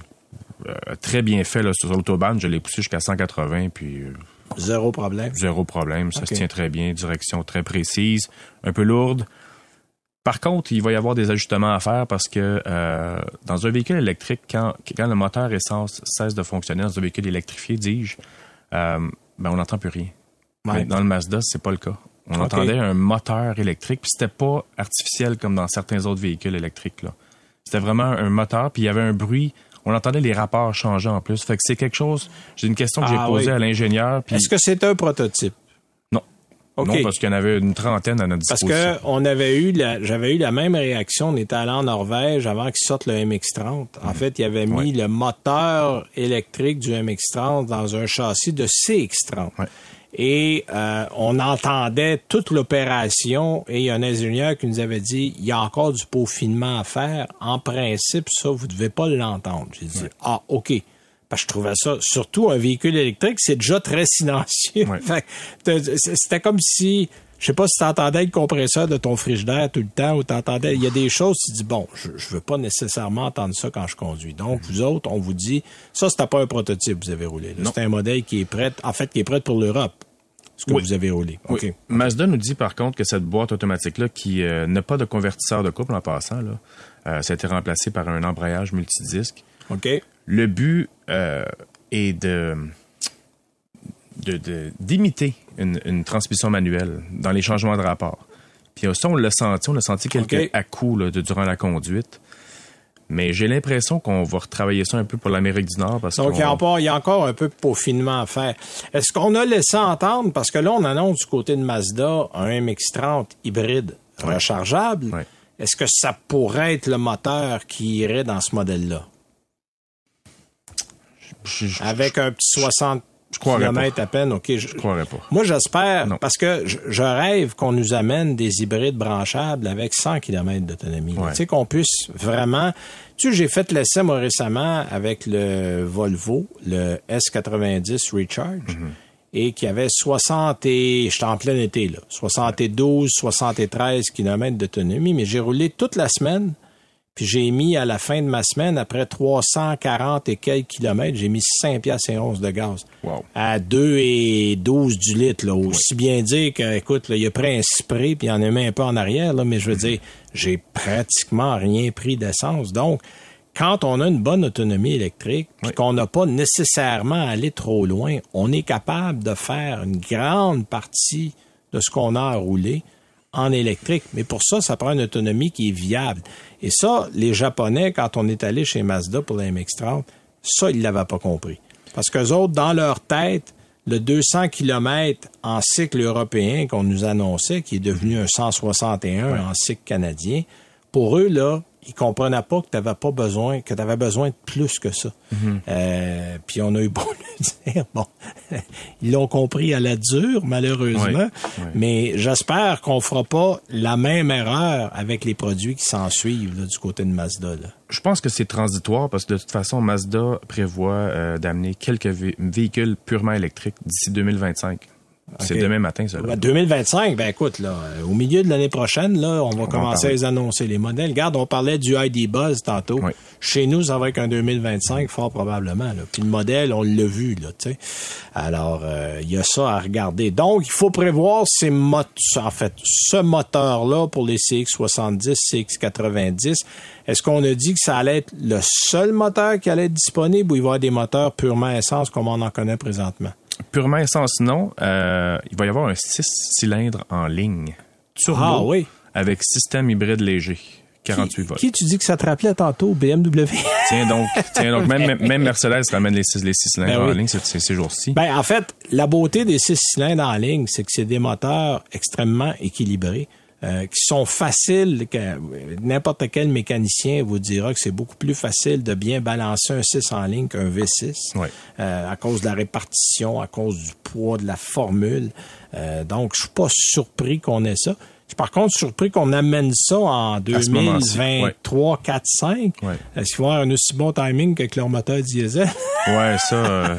euh, très bien fait là, sur l'autobahn. Je l'ai poussé jusqu'à 180, puis... Euh, zéro problème. Zéro problème. Ça se tient très bien. Direction très précise. Un peu lourde. Par contre, il va y avoir des ajustements à faire parce que euh, dans un véhicule électrique, quand, quand le moteur essence cesse de fonctionner dans un véhicule électrifié, dis-je, euh, ben on n'entend plus rien. Dans le Mazda, c'est pas le cas. On entendait un moteur électrique, puis c'était pas artificiel comme dans certains autres véhicules électriques. Là. C'était vraiment un moteur, puis il y avait un bruit. On entendait les rapports changer en plus. Fait que c'est quelque chose. J'ai une question que j'ai ah posée à l'ingénieur. Est-ce que c'est un prototype? Non, parce qu'il y en avait une trentaine à notre disposition. Parce que on avait eu j'avais eu la même réaction. On était allé en Norvège avant qu'il sorte le MX-30. En fait, il avait mis le moteur électrique du MX-30 dans un châssis de CX-30. Et euh, on entendait toute l'opération et il y a un ingénieur qui nous avait dit il y a encore du peaufinement à faire. En principe, ça, vous devez pas l'entendre. J'ai dit Ah, OK. Parce que je trouvais ça, surtout un véhicule électrique, c'est déjà très silencieux. C'était comme si, je sais pas si tu entendais le compresseur de ton frigidaire tout le temps ou t'entendais, il y a des choses, tu dis, bon, je, je veux pas nécessairement entendre ça quand je conduis. Donc, vous autres, on vous dit, ça, c'était pas un prototype que vous avez roulé. C'est un modèle qui est prêt, en fait, qui est prêt pour l'Europe ce que vous avez roulé. Oui. Mazda nous dit par contre que cette boîte automatique-là, qui euh, n'a pas de convertisseur de couple en passant, là, euh, ça a été remplacé par un embrayage multidisque. OK. Le but euh, est de d'imiter une, transmission manuelle dans les changements de rapport. Puis ça, on l'a senti, on l'a senti quelques à-coups durant la conduite. Mais j'ai l'impression qu'on va retravailler ça un peu pour l'Amérique du Nord. Parce Donc, il y, a encore, il y a encore un peu de peaufinement à faire. Est-ce qu'on a laissé entendre, parce que là, on annonce du côté de Mazda un MX-30 hybride rechargeable. Est-ce que ça pourrait être le moteur qui irait dans ce modèle-là? Avec un petit 60 je km à peine, OK. Je, croirais pas. Moi, j'espère, parce que je, rêve qu'on nous amène des hybrides branchables avec 100 km d'autonomie. Tu sais, qu'on puisse vraiment... Tu sais, j'ai fait l'essai, moi, récemment, avec le Volvo, le S90 Recharge, mhm. et qui avait 60 et... J'étais en plein été, là. 72, 73 km d'autonomie, mais j'ai roulé toute la semaine puis j'ai mis à la fin de ma semaine, après 340 et quelques kilomètres, j'ai mis 5 piastres et 11 de gaz. À 2 et 12 du litre. Là. Aussi bien dire que, écoute, là, il a pris un spray, puis il en a mis un peu en arrière, là, mais je veux dire, j'ai pratiquement rien pris d'essence. Donc, quand on a une bonne autonomie électrique, puis qu'on n'a pas nécessairement à aller trop loin, on est capable de faire une grande partie de ce qu'on a à rouler en électrique. Mais pour ça, ça prend une autonomie qui est viable. Et ça, les Japonais, quand on est allé chez Mazda pour la MX-30, ça, ils l'avaient pas compris. Parce qu'eux autres, dans leur tête, le 200 km en cycle européen qu'on nous annonçait, qui est devenu un 161 en cycle canadien, pour eux, là, ils comprenaient pas que tu n'avais pas besoin, que tu avais besoin de plus que ça. Mhm. euh, puis on a eu beau le dire, bon, ils l'ont compris à la dure, malheureusement. Mais j'espère qu'on fera pas la même erreur avec les produits qui s'en suivent du côté de Mazda. Là. Je pense que c'est transitoire parce que de toute façon, Mazda prévoit euh, d'amener quelques véhicules purement électriques d'ici 2025. C'est demain matin, ça. 2025, ben écoute, là, au milieu de l'année prochaine, là, on va commencer à les annoncer les modèles. Regarde, on parlait du ID Buzz tantôt. Chez nous, ça va être un 2025, fort probablement. Là. Puis le modèle, on l'a vu, là, tu sais. Alors, euh, il y a ça à regarder. Donc, il faut prévoir ces moteurs, en fait, ce moteur-là pour les CX70, CX90. Est-ce qu'on a dit que ça allait être le seul moteur qui allait être disponible ou il va y avoir des moteurs purement essence comme on en connaît présentement? Purement essence, non. Euh, il va y avoir un 6 cylindres en ligne. Turbo, ah oui. Avec système hybride léger. 48 volts. Qui tu dis que ça te rappelait tantôt, BMW? tiens donc, tiens donc même, même Mercedes ramène les 6 les six cylindres ben en ligne ces, jours-ci. Ben, en fait, la beauté des 6 cylindres en ligne, c'est que c'est des moteurs extrêmement équilibrés. Euh, qui sont faciles, que n'importe quel mécanicien vous dira que c'est beaucoup plus facile de bien balancer un 6 en ligne qu'un V6 euh, à cause de la répartition, à cause du poids de la formule. Euh, donc, je suis pas surpris qu'on ait ça. Je suis par contre surpris qu'on amène ça en 2023, 4, 5. Est-ce qu'il va y avoir un aussi bon timing qu'avec leur moteur diesel? ouais, ça, euh,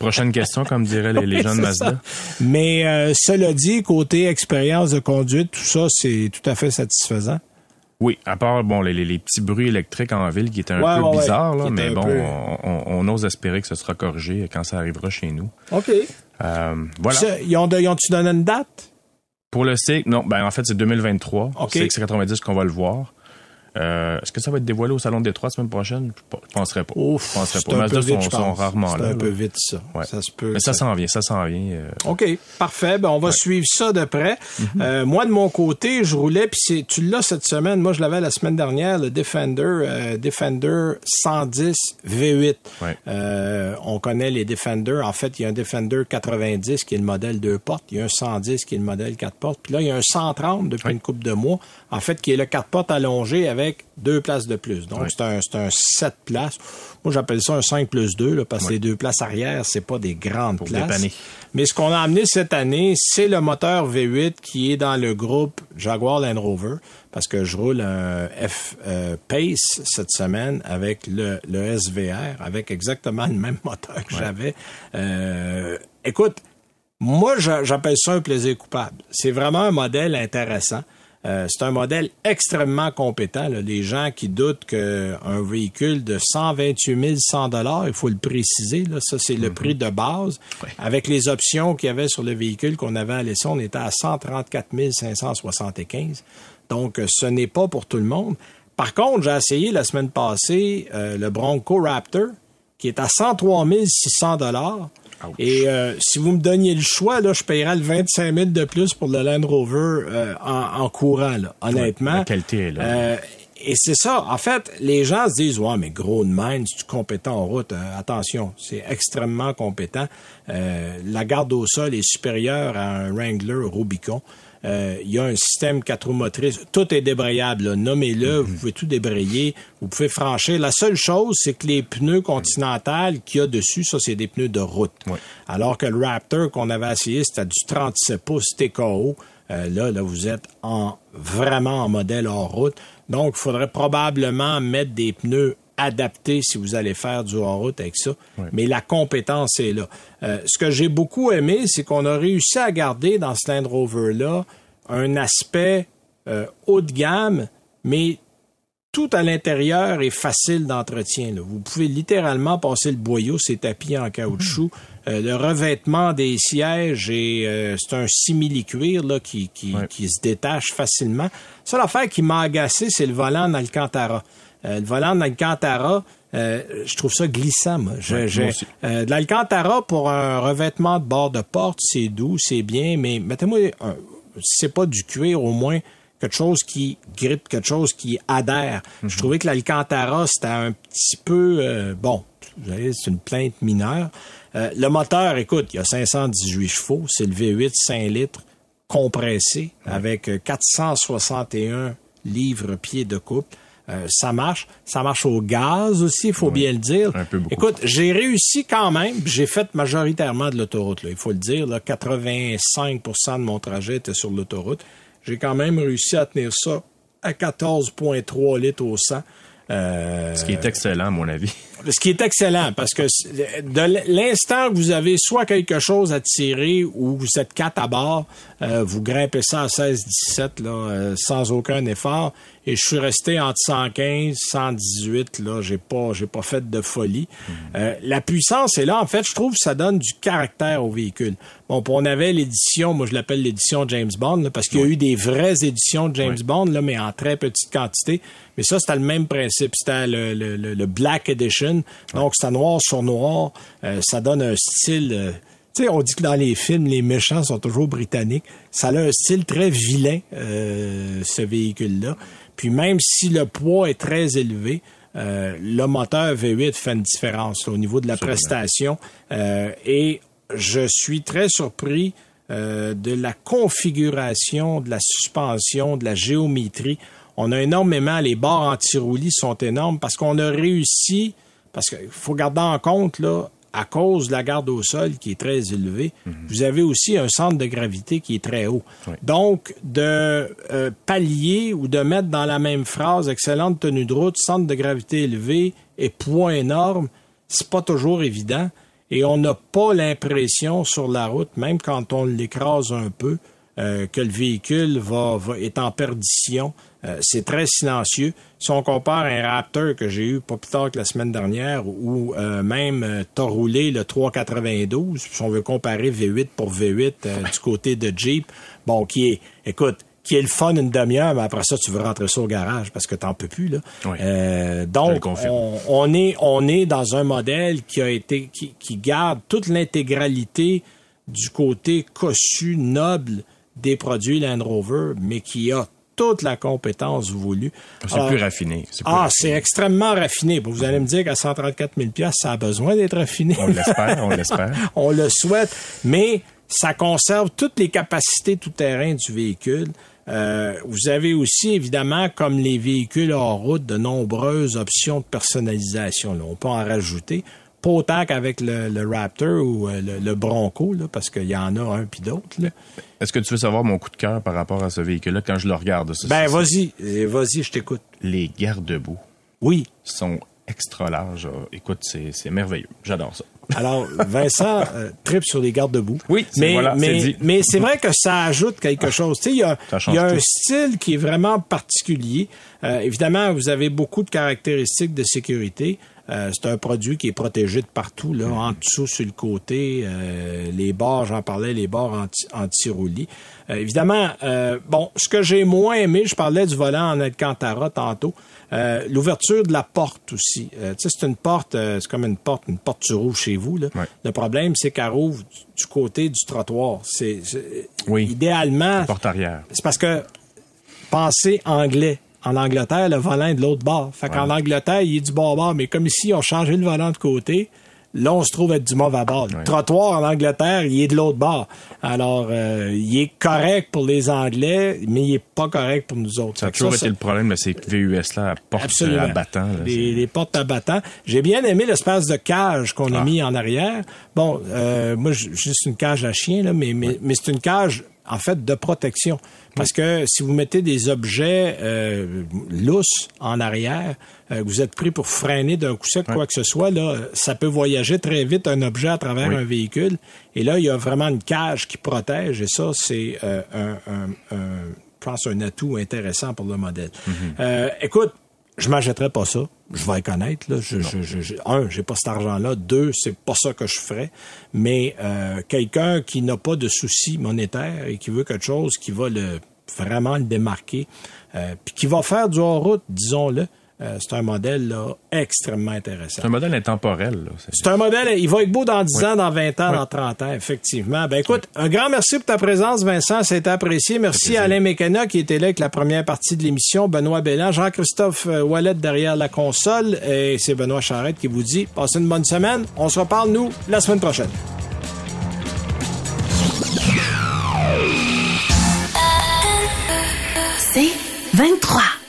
prochaine question, comme diraient les, les gens de Mazda. Mais euh, cela dit, côté expérience de conduite, tout ça, c'est tout à fait satisfaisant. Oui, à part bon les, les, petits bruits électriques en ville qui étaient un peu bizarres, là, mais bon, on, on, ose espérer que ce sera corrigé quand ça arrivera chez nous. OK. Euh, voilà. ils ont-tu donné une date? Pour le CX, non, ben en fait c'est 2023. Okay. CX90 qu'on va le voir. Euh, Est-ce que ça va être dévoilé au Salon de Détroit la semaine prochaine? Je penserais pas. Ouf, je penserais pas. Mazda sont, sont, rarement là. C'est un peu vite, ça. Ouais. Ça se peut. Mais ça s'en vient, ça s'en vient. Euh... OK, parfait. Ben, on va ouais. suivre ça de près. Mm -hmm. euh, moi, de mon côté, je roulais, puis tu l'as cette semaine. Moi, je l'avais la semaine dernière, le Defender, euh, Defender 110 V8. Ouais. Euh, on connaît les Defender. En fait, il y a un Defender 90 qui est le modèle 2 portes. Il y a un 110 qui est le modèle 4 portes. Puis là, il y a un 130 depuis une couple de mois, en fait, qui est le 4 portes allongé avec deux places de plus. Donc, c'est un, un 7 places. Moi, j'appelle ça un 5 plus 2, là, parce que les deux places arrière, c'est pas des grandes Pour places. Dépanner. Mais ce qu'on a amené cette année, c'est le moteur V8 qui est dans le groupe Jaguar Land Rover, parce que je roule un F euh, Pace cette semaine avec le, le SVR, avec exactement le même moteur que ouais. j'avais. Euh, écoute, moi, j'appelle ça un plaisir coupable. C'est vraiment un modèle intéressant. Euh, c'est un modèle extrêmement compétent. Là. Les gens qui doutent qu'un véhicule de 128 100 dollars, il faut le préciser, là, ça c'est le mm -hmm. prix de base. Avec les options qu'il y avait sur le véhicule qu'on avait à l'essai, on était à 134 575. Donc, ce n'est pas pour tout le monde. Par contre, j'ai essayé la semaine passée euh, le Bronco Raptor, qui est à 103 600 dollars. Ouch. Et euh, si vous me donniez le choix, là, je paierais le 25 000 de plus pour le Land Rover euh, en, en, courant, là, honnêtement. Ouais, la qualité est là. Euh, et c'est ça. En fait, les gens se disent, ouais, mais gros de mine, c'est compétent en route? Euh, attention, c'est extrêmement compétent. Euh, la garde au sol est supérieure à un Wrangler Rubicon. Euh, il y a un système quatre roues motrices. Tout est débrayable. Nommez-le, mm -hmm. vous pouvez tout débrayer. Vous pouvez franchir. La seule chose, c'est que les pneus continentales qu'il y a dessus, ça, c'est des pneus de route. Alors que le Raptor qu'on avait essayé, c'était du 37 pouces TKO. Euh, là, là, vous êtes en vraiment en modèle hors route. Donc, il faudrait probablement mettre des pneus adaptés si vous allez faire du hors-route avec ça. Mais la compétence est là. Euh, ce que j'ai beaucoup aimé, c'est qu'on a réussi à garder dans ce Land Rover-là un aspect euh, haut de gamme, mais tout à l'intérieur est facile d'entretien. Vous pouvez littéralement passer le boyau, c'est tapis en caoutchouc. Mmh. Euh, le revêtement des sièges est euh, c'est un simili-cuir là, qui, qui, ouais. qui, se détache facilement. Ça, l'affaire qui m'a agacé, c'est le volant en Alcantara. Euh, le volant en Alcantara, euh, je trouve ça glissant. Moi. Je, ouais, je, euh, de l'Alcantara pour un revêtement de bord de porte, c'est doux, c'est bien, mais mettez-moi, si c'est pas du cuir, au moins quelque chose qui grippe, quelque chose qui adhère. Mm -hmm. Je trouvais que l'Alcantara, c'était un petit peu, euh, bon, c'est une plainte mineure. Euh, le moteur, écoute, il y a 518 chevaux, c'est le V8 5 litres compressé ouais. avec 461 livres-pieds de couple. Euh, ça marche. Ça marche au gaz aussi, il faut oui, bien le dire. Écoute, j'ai réussi quand même. J'ai fait majoritairement de l'autoroute, il faut le dire. Là, 85% de mon trajet était sur l'autoroute. J'ai quand même réussi à tenir ça à 14,3 litres au 100. Euh, ce qui est excellent, à mon avis. Ce qui est excellent, parce que de l'instant que vous avez soit quelque chose à tirer ou vous êtes quatre à bord, euh, vous grimpez ça à 16-17 là, euh, sans aucun effort. Et je suis resté entre 115 118 là, j'ai pas j'ai pas fait de folie. Mm -hmm. la puissance est là en fait, je trouve que ça donne du caractère au véhicule. Bon, on avait l'édition, moi je l'appelle l'édition James Bond là, parce qu'il y a eu des vraies éditions de James oui. Bond là, mais en très petite quantité. Mais ça c'était le même principe, c'était le, le, le, Black Edition. Donc c'était noir sur noir, euh, ça donne un style euh, tu sais, on dit que dans les films, les méchants sont toujours britanniques. Ça a un style très vilain, euh, ce véhicule-là. Puis même si le poids est très élevé, euh, le moteur V8 fait une différence là, au niveau de la prestation. Euh, et je suis très surpris euh, de la configuration, de la suspension, de la géométrie. On a énormément, les barres anti-roulis sont énormes parce qu'on a réussi, parce qu'il faut garder en compte, là, à cause de la garde au sol qui est très élevée, mhm. vous avez aussi un centre de gravité qui est très haut. Donc, de euh, pallier ou de mettre dans la même phrase excellente tenue de route, centre de gravité élevé et poids énorme, c'est pas toujours évident. Et on n'a pas l'impression sur la route, même quand on l'écrase un peu, euh, que le véhicule va, est en perdition. Euh, c'est très silencieux. Si on compare un Raptor que j'ai eu pas plus tard que la semaine dernière, ou euh, même euh, t'as roulé le 392, si on veut comparer V8 pour V8 du côté de Jeep, bon, qui est, écoute, qui est le fun une demi-heure, mais après ça, tu veux rentrer ça au garage parce que t'en peux plus. Là. donc, on, est, on est dans un modèle qui a été qui, qui garde toute l'intégralité du côté cossu, noble des produits Land Rover, mais qui a toute la compétence voulue. C'est plus raffiné. ah, c'est extrêmement raffiné. Vous allez me dire qu'à 134 000 ça a besoin d'être raffiné. On l'espère, on l'espère. on le souhaite, mais ça conserve toutes les capacités tout-terrain du véhicule. Euh, vous avez aussi, évidemment, comme les véhicules hors route, de nombreuses options de personnalisation. On peut en rajouter pas autant qu'avec le, Raptor ou euh, le, Bronco, parce qu'il y en a un puis d'autres. Est-ce que tu veux savoir mon coup de cœur par rapport à ce véhicule-là quand je le regarde? ben, vas-y, euh, vas-y, je t'écoute. Les garde-boue. Oui. Sont extra larges. Écoute, c'est merveilleux. J'adore ça. Alors, Vincent euh, tripe sur les garde-boue. Oui, mais mais, mais c'est vrai que ça ajoute quelque chose. Tu sais, il y a, y a un style qui est vraiment particulier. évidemment, vous avez beaucoup de caractéristiques de sécurité. Euh, c'est un produit qui est protégé de partout, là, en dessous, sur le côté. Euh, les bords, j'en parlais, les bords anti, anti-roulis. Euh, évidemment, bon, ce que j'ai moins aimé, je parlais du volant en Alcantara tantôt. L'ouverture de la porte aussi. tu sais, c'est une porte, c'est comme une porte, une porte sur rouge chez vous. Là. Le problème, c'est qu'elle rouvre du côté du trottoir. C'est, oui. idéalement. porte arrière. C'est parce que pensez anglais en Angleterre, le volant est de l'autre bord. Fait qu'en Angleterre, il est du bon bord, mais comme ici, on changé le volant de côté, là, on se trouve être du mauvais bord. Le trottoir en Angleterre, il est de l'autre bord. Alors, euh, il est correct pour les Anglais, mais il est pas correct pour nous autres. Ça a toujours été le problème de ces VUS-là à porte à battant. les, portes à battant. J'ai bien aimé l'espace de cage qu'on a ah. mis en arrière. Bon, euh, moi, juste une cage à chien, là, mais, mais, mais c'est une cage en fait, de protection. Parce que si vous mettez des objets euh, lousses en arrière, euh, vous êtes pris pour freiner d'un coup sec, quoi que ce soit, là, ça peut voyager très vite un objet à travers un véhicule. Et là, il y a vraiment une cage qui protège. Et ça, c'est euh, un, je pense, un atout intéressant pour le modèle. Mm-hmm. écoute, je m'achèterais pas ça. Je vais connaître. Là. Je, je, je, un, j'ai pas cet argent-là. Deux, c'est pas ça que je ferais. Mais euh, quelqu'un qui n'a pas de soucis monétaires et qui veut quelque chose qui va le vraiment le démarquer, euh, puis qui va faire du hors-route, disons-le, euh, c'est un modèle là, extrêmement intéressant. C'est un modèle intemporel. C'est un modèle, il va être beau dans 10 ans, dans 20 ans, dans 30 ans, effectivement. Ben écoute, un grand merci pour ta présence, Vincent, c'est apprécié. Merci à Alain Mécana qui était là avec la première partie de l'émission, Benoît Bellan, Jean-Christophe euh, Wallet derrière la console, et c'est Benoît Charrette qui vous dit, passez une bonne semaine. On se reparle, nous, la semaine prochaine. C'est 23.